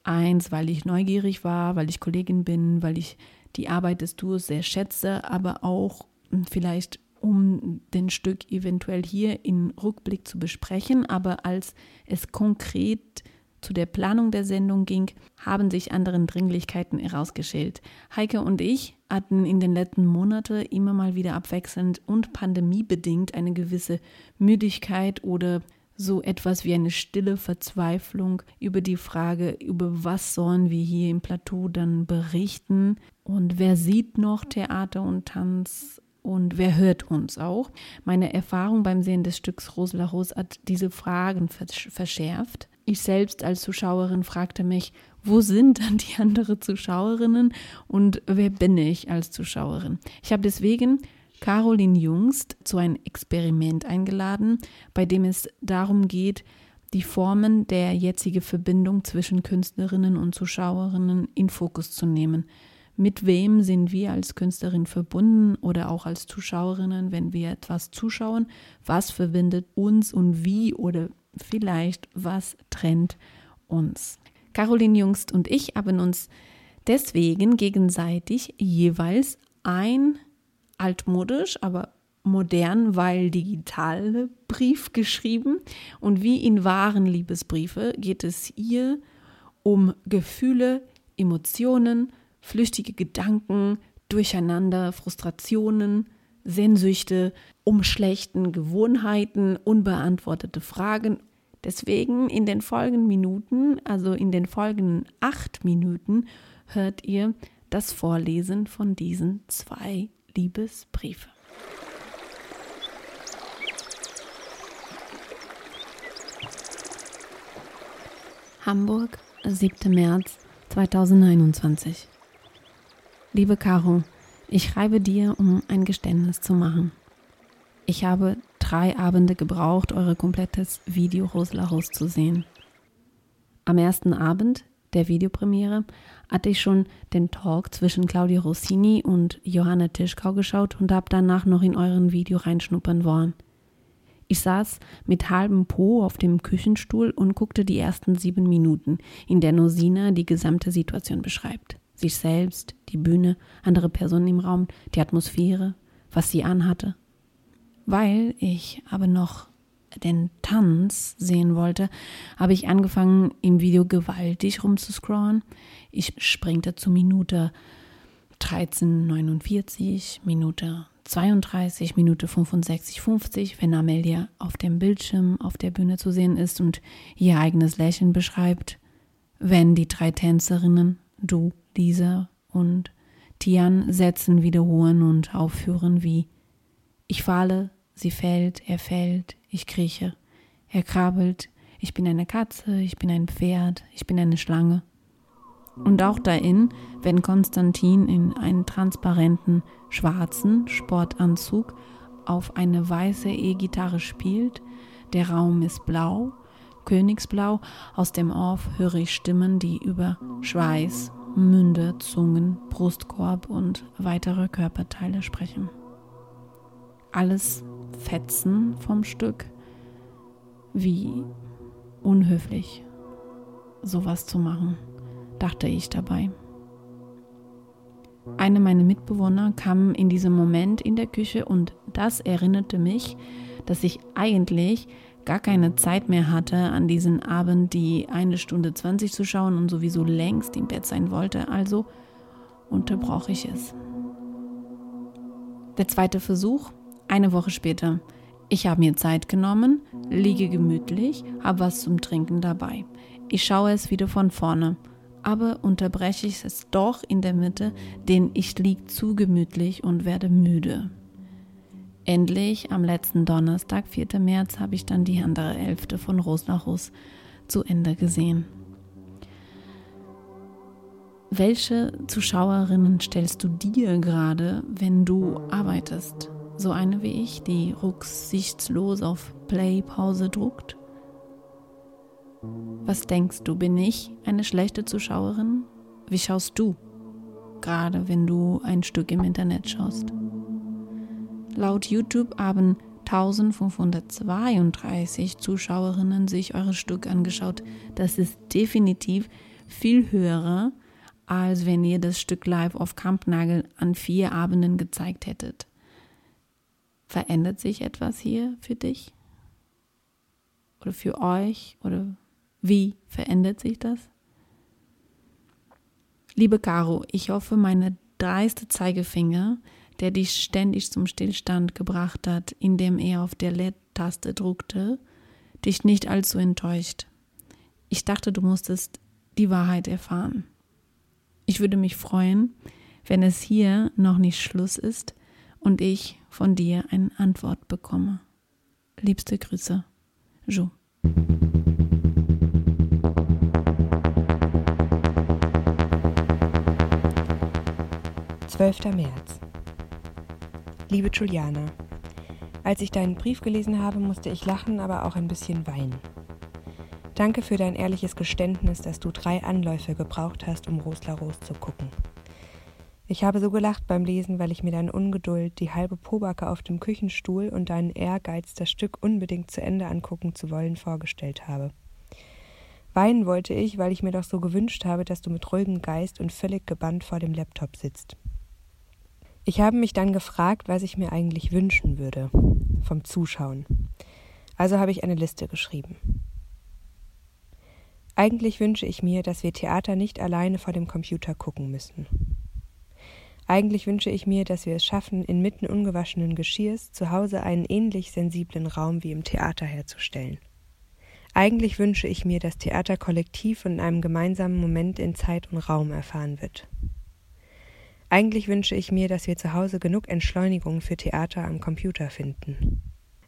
Eins, weil ich neugierig war, weil ich Kollegin bin, weil ich die Arbeit des Duos sehr schätze, aber auch hm, vielleicht um den Stück eventuell hier in Rückblick zu besprechen. Aber als es konkret zu der Planung der Sendung ging, haben sich anderen Dringlichkeiten herausgestellt. Heike und ich hatten in den letzten Monaten immer mal wieder abwechselnd und pandemiebedingt eine gewisse Müdigkeit oder so etwas wie eine stille Verzweiflung über die Frage, über was sollen wir hier im Plateau dann berichten und wer sieht noch Theater und Tanz und wer hört uns auch. Meine Erfahrung beim Sehen des Stücks Rosela Rose hat diese Fragen verschärft. Ich selbst als Zuschauerin fragte mich, wo sind dann die anderen Zuschauerinnen und wer bin ich als Zuschauerin? Ich habe deswegen Caroline Jungst zu einem Experiment eingeladen, bei dem es darum geht, die Formen der jetzigen Verbindung zwischen Künstlerinnen und Zuschauerinnen in Fokus zu nehmen. Mit wem sind wir als Künstlerin verbunden oder auch als Zuschauerinnen, wenn wir etwas zuschauen? Was verbindet uns und wie oder vielleicht was trennt uns? Caroline Jungst und ich haben uns deswegen gegenseitig jeweils ein altmodisch, aber modern, weil digital Brief geschrieben. Und wie in wahren Liebesbriefe geht es ihr um Gefühle, Emotionen, flüchtige Gedanken, Durcheinander, Frustrationen, Sehnsüchte, um schlechten Gewohnheiten, unbeantwortete Fragen. Deswegen in den folgenden Minuten, also in den folgenden acht Minuten, hört ihr das Vorlesen von diesen zwei Liebesbriefe. Hamburg, 7. März 2021. Liebe Caro, ich schreibe dir, um ein Geständnis zu machen. Ich habe drei Abende gebraucht, eure komplettes Video Rosla Rose zu sehen. Am ersten Abend der Videopremiere hatte ich schon den Talk zwischen Claudia Rossini und Johanna Tischkau geschaut und habe danach noch in euren Video reinschnuppern wollen. Ich saß mit halbem Po auf dem Küchenstuhl und guckte die ersten sieben Minuten, in der Nosina die gesamte Situation beschreibt. Sich selbst, die Bühne, andere Personen im Raum, die Atmosphäre, was sie anhatte. Weil ich aber noch den Tanz sehen wollte, habe ich angefangen, im Video gewaltig rumzuscrollen. Ich springte zu Minute 13,49, Minute 32, Minute 65, 50, wenn Amelia auf dem Bildschirm auf der Bühne zu sehen ist und ihr eigenes Lächeln beschreibt, wenn die drei Tänzerinnen, du, Lisa und Tian, Sätzen wiederholen und aufführen wie ich falle, sie fällt, er fällt, ich krieche, er krabbelt, ich bin eine Katze, ich bin ein Pferd, ich bin eine Schlange. Und auch darin, wenn Konstantin in einen transparenten schwarzen Sportanzug auf eine weiße E-Gitarre spielt, der Raum ist blau, Königsblau, aus dem Off höre ich Stimmen, die über Schweiß, Münde, Zungen, Brustkorb und weitere Körperteile sprechen. Alles Fetzen vom Stück. Wie unhöflich, sowas zu machen, dachte ich dabei. Eine meiner Mitbewohner kam in diesem Moment in der Küche und das erinnerte mich, dass ich eigentlich gar keine Zeit mehr hatte, an diesen Abend die eine Stunde 20 zu schauen und sowieso längst im Bett sein wollte, also unterbrach ich es. Der zweite Versuch, eine Woche später. Ich habe mir Zeit genommen, liege gemütlich, habe was zum Trinken dabei. Ich schaue es wieder von vorne, aber unterbreche ich es doch in der Mitte, denn ich liege zu gemütlich und werde müde. Endlich am letzten Donnerstag, 4. März, habe ich dann die andere Hälfte von Ros nach Ros zu Ende gesehen. Welche Zuschauerinnen stellst du dir gerade, wenn du arbeitest? So eine wie ich, die rücksichtslos auf Play-Pause druckt? Was denkst du, bin ich eine schlechte Zuschauerin? Wie schaust du, gerade wenn du ein Stück im Internet schaust? Laut YouTube haben 1532 Zuschauerinnen sich eures Stück angeschaut. Das ist definitiv viel höher, als wenn ihr das Stück live auf Kampnagel an vier Abenden gezeigt hättet. Verändert sich etwas hier für dich? Oder für euch? Oder wie verändert sich das? Liebe Caro, ich hoffe, meine dreiste Zeigefinger der dich ständig zum Stillstand gebracht hat, indem er auf der LED-Taste druckte, dich nicht allzu enttäuscht. Ich dachte, du musstest die Wahrheit erfahren. Ich würde mich freuen, wenn es hier noch nicht Schluss ist und ich von dir eine Antwort bekomme. Liebste Grüße, Jo. 12. März. Liebe Juliana, als ich deinen Brief gelesen habe, musste ich lachen, aber auch ein bisschen weinen. Danke für dein ehrliches Geständnis, dass du drei Anläufe gebraucht hast, um Rosla Ros zu gucken. Ich habe so gelacht beim Lesen, weil ich mir deine Ungeduld, die halbe Pobacke auf dem Küchenstuhl und deinen Ehrgeiz, das Stück unbedingt zu Ende angucken zu wollen, vorgestellt habe. Weinen wollte ich, weil ich mir doch so gewünscht habe, dass du mit ruhigem Geist und völlig gebannt vor dem Laptop sitzt. Ich habe mich dann gefragt, was ich mir eigentlich wünschen würde vom Zuschauen. Also habe ich eine Liste geschrieben. Eigentlich wünsche ich mir, dass wir Theater nicht alleine vor dem Computer gucken müssen. Eigentlich wünsche ich mir, dass wir es schaffen, inmitten ungewaschenen Geschirrs zu Hause einen ähnlich sensiblen Raum wie im Theater herzustellen. Eigentlich wünsche ich mir, dass Theater kollektiv und in einem gemeinsamen Moment in Zeit und Raum erfahren wird. Eigentlich wünsche ich mir, dass wir zu Hause genug Entschleunigung für Theater am Computer finden.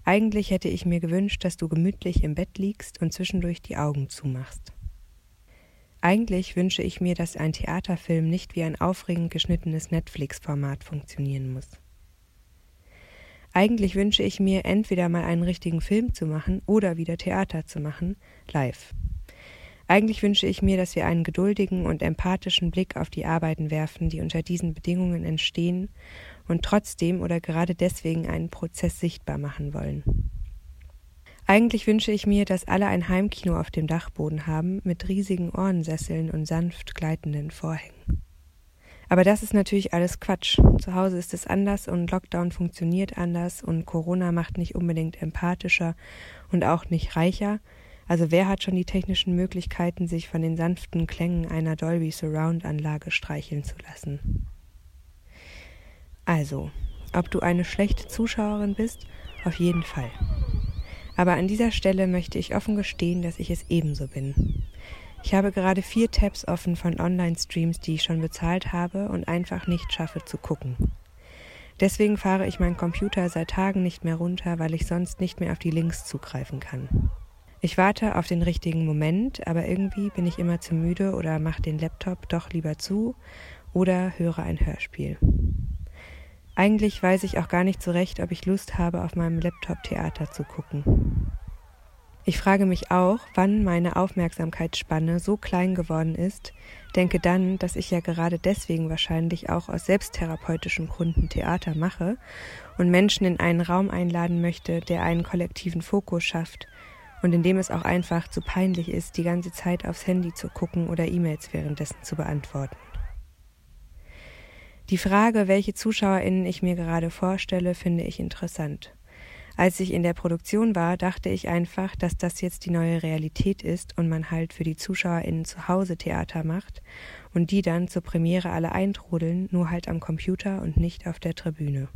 Eigentlich hätte ich mir gewünscht, dass du gemütlich im Bett liegst und zwischendurch die Augen zumachst. Eigentlich wünsche ich mir, dass ein Theaterfilm nicht wie ein aufregend geschnittenes Netflix-Format funktionieren muss. Eigentlich wünsche ich mir, entweder mal einen richtigen Film zu machen oder wieder Theater zu machen, live. Eigentlich wünsche ich mir, dass wir einen geduldigen und empathischen Blick auf die Arbeiten werfen, die unter diesen Bedingungen entstehen und trotzdem oder gerade deswegen einen Prozess sichtbar machen wollen. Eigentlich wünsche ich mir, dass alle ein Heimkino auf dem Dachboden haben, mit riesigen Ohrensesseln und sanft gleitenden Vorhängen. Aber das ist natürlich alles Quatsch. Zu Hause ist es anders und Lockdown funktioniert anders und Corona macht nicht unbedingt empathischer und auch nicht reicher, also wer hat schon die technischen Möglichkeiten, sich von den sanften Klängen einer Dolby Surround Anlage streicheln zu lassen? Also, ob du eine schlechte Zuschauerin bist, auf jeden Fall. Aber an dieser Stelle möchte ich offen gestehen, dass ich es ebenso bin. Ich habe gerade vier Tabs offen von Online-Streams, die ich schon bezahlt habe und einfach nicht schaffe zu gucken. Deswegen fahre ich meinen Computer seit Tagen nicht mehr runter, weil ich sonst nicht mehr auf die Links zugreifen kann. Ich warte auf den richtigen Moment, aber irgendwie bin ich immer zu müde oder mache den Laptop doch lieber zu oder höre ein Hörspiel. Eigentlich weiß ich auch gar nicht so recht, ob ich Lust habe, auf meinem Laptop Theater zu gucken. Ich frage mich auch, wann meine Aufmerksamkeitsspanne so klein geworden ist, denke dann, dass ich ja gerade deswegen wahrscheinlich auch aus selbsttherapeutischen Gründen Theater mache und Menschen in einen Raum einladen möchte, der einen kollektiven Fokus schafft und in dem es auch einfach zu peinlich ist, die ganze Zeit aufs Handy zu gucken oder E-Mails währenddessen zu beantworten. Die Frage, welche Zuschauerinnen ich mir gerade vorstelle, finde ich interessant. Als ich in der Produktion war, dachte ich einfach, dass das jetzt die neue Realität ist und man halt für die ZuschauerInnen zu Hause Theater macht und die dann zur Premiere alle eintrudeln, nur halt am Computer und nicht auf der Tribüne.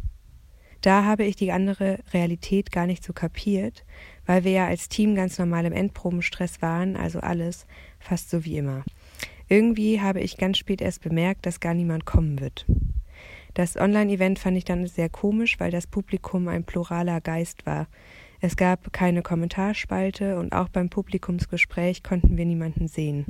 Da habe ich die andere Realität gar nicht so kapiert, weil wir ja als Team ganz normal im Endprobenstress waren, also alles fast so wie immer. Irgendwie habe ich ganz spät erst bemerkt, dass gar niemand kommen wird. Das Online-Event fand ich dann sehr komisch, weil das Publikum ein pluraler Geist war. Es gab keine Kommentarspalte und auch beim Publikumsgespräch konnten wir niemanden sehen.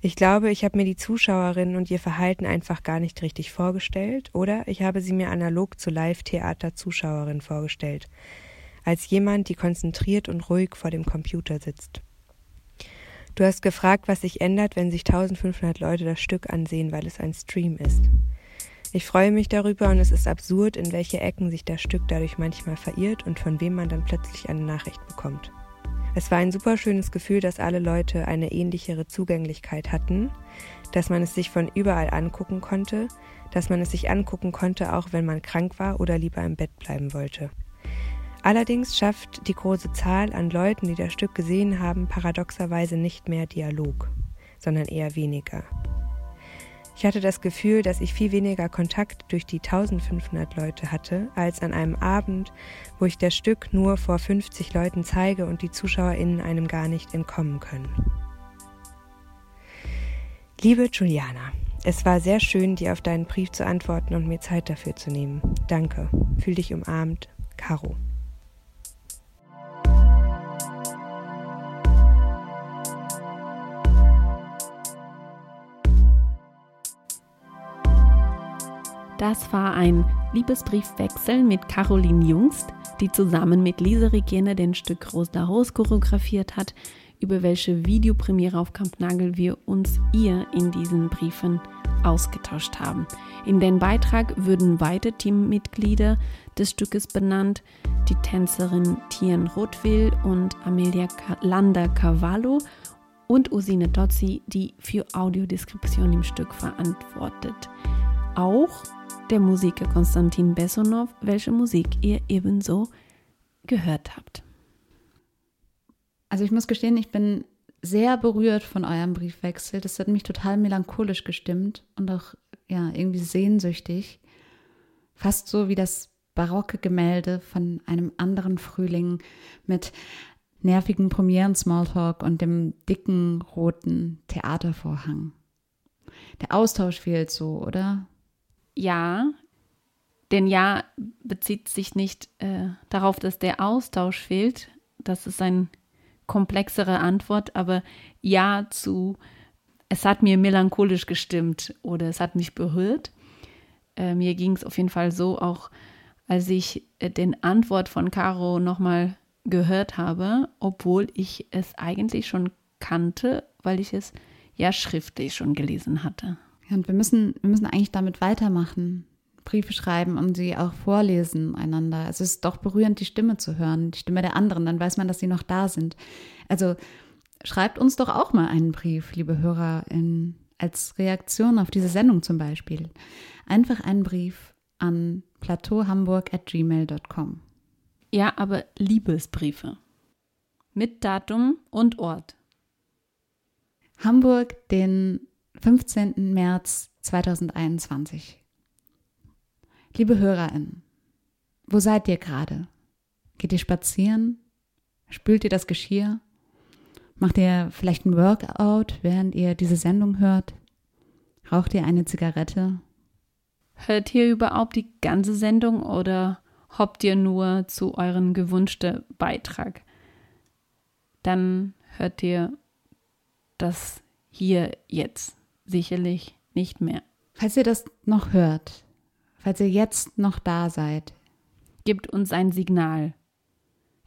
Ich glaube, ich habe mir die Zuschauerinnen und ihr Verhalten einfach gar nicht richtig vorgestellt, oder ich habe sie mir analog zu Live-Theater-Zuschauerin vorgestellt, als jemand, die konzentriert und ruhig vor dem Computer sitzt. Du hast gefragt, was sich ändert, wenn sich 1500 Leute das Stück ansehen, weil es ein Stream ist. Ich freue mich darüber und es ist absurd, in welche Ecken sich das Stück dadurch manchmal verirrt und von wem man dann plötzlich eine Nachricht bekommt. Es war ein super schönes Gefühl, dass alle Leute eine ähnlichere Zugänglichkeit hatten, dass man es sich von überall angucken konnte, dass man es sich angucken konnte, auch wenn man krank war oder lieber im Bett bleiben wollte. Allerdings schafft die große Zahl an Leuten, die das Stück gesehen haben, paradoxerweise nicht mehr Dialog, sondern eher weniger. Ich hatte das Gefühl, dass ich viel weniger Kontakt durch die 1500 Leute hatte, als an einem Abend, wo ich das Stück nur vor 50 Leuten zeige und die ZuschauerInnen einem gar nicht entkommen können. Liebe Juliana, es war sehr schön, dir auf deinen Brief zu antworten und mir Zeit dafür zu nehmen. Danke. Fühl dich umarmt. Caro. Das war ein Liebesbriefwechsel mit Caroline Jungst, die zusammen mit Lise Regine den Stück Rose la Rose choreografiert hat, über welche Videopremiere auf Kampnagel wir uns ihr in diesen Briefen ausgetauscht haben. In den Beitrag würden beide Teammitglieder des Stückes benannt, die Tänzerin Tien Rothwill und Amelia Landa Cavallo und Usine Dozzi, die für Audiodeskription im Stück verantwortet. Auch der Musiker Konstantin Bessonov, welche Musik ihr ebenso gehört habt. Also ich muss gestehen, ich bin sehr berührt von eurem Briefwechsel. Das hat mich total melancholisch gestimmt und auch ja irgendwie sehnsüchtig. Fast so wie das barocke Gemälde von einem anderen Frühling mit nervigen Premieren-Smalltalk und dem dicken roten Theatervorhang. Der Austausch fehlt so, oder? Ja, denn ja bezieht sich nicht äh, darauf, dass der Austausch fehlt. Das ist eine komplexere Antwort, aber ja zu, es hat mir melancholisch gestimmt oder es hat mich berührt. Äh, mir ging es auf jeden Fall so, auch als ich äh, den Antwort von Caro nochmal gehört habe, obwohl ich es eigentlich schon kannte, weil ich es ja schriftlich schon gelesen hatte. Und wir müssen, wir müssen eigentlich damit weitermachen. Briefe schreiben und sie auch vorlesen einander. Es ist doch berührend, die Stimme zu hören, die Stimme der anderen, dann weiß man, dass sie noch da sind. Also schreibt uns doch auch mal einen Brief, liebe HörerInnen, als Reaktion auf diese Sendung zum Beispiel. Einfach einen Brief an plateauhamburg.gmail.com. Ja, aber Liebesbriefe. Mit Datum und Ort. Hamburg, den 15. März 2021. Liebe HörerInnen, wo seid ihr gerade? Geht ihr spazieren? Spült ihr das Geschirr? Macht ihr vielleicht ein Workout, während ihr diese Sendung hört? Raucht ihr eine Zigarette? Hört ihr überhaupt die ganze Sendung oder hoppt ihr nur zu eurem gewünschten Beitrag? dann hört ihr das hier jetzt sicherlich nicht mehr. Falls ihr das noch hört, falls ihr jetzt noch da seid, gibt uns ein Signal.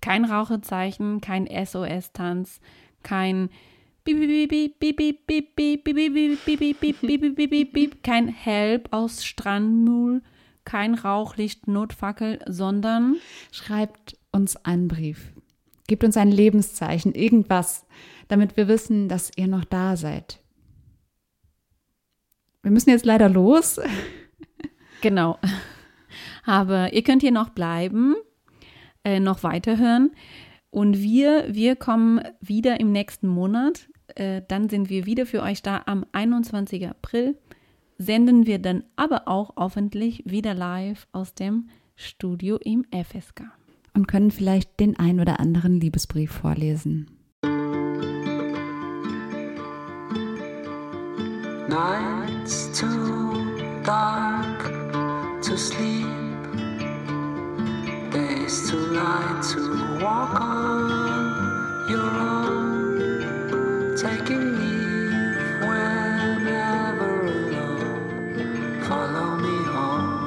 Kein Rauchezeichen, kein SOS-Tanz, kein kein Help aus Strandmühl, kein Rauchlicht, Notfackel, sondern schreibt uns einen Brief. Gebt uns ein Lebenszeichen, irgendwas, damit wir wissen, dass ihr noch da seid. Wir müssen jetzt leider los. Genau. Aber ihr könnt hier noch bleiben, äh, noch weiterhören. Und wir, wir kommen wieder im nächsten Monat. Äh, dann sind wir wieder für euch da am 21. April. Senden wir dann aber auch hoffentlich wieder live aus dem Studio im FSK. Und können vielleicht den ein oder anderen Liebesbrief vorlesen. Nights too dark to sleep. Days too light to walk on your own. Taking. Follow me home.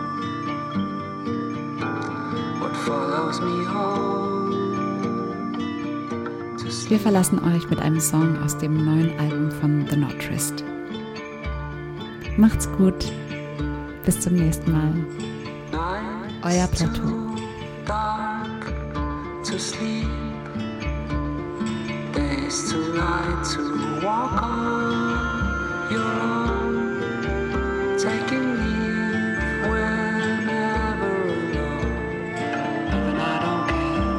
What? Wir verlassen euch mit einem Song aus dem neuen Album von The Notrist. Macht's gut. Bis zum nächsten Mal. Euer Plateau. to sleep. Days too light to walk on your own. Taking leave whenever alone. Heaven, I don't care.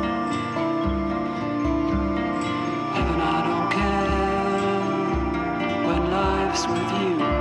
Heaven, I don't care. When life's with you.